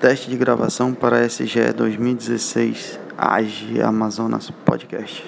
Teste de gravação para SGE 2016 AGE Amazonas Podcast.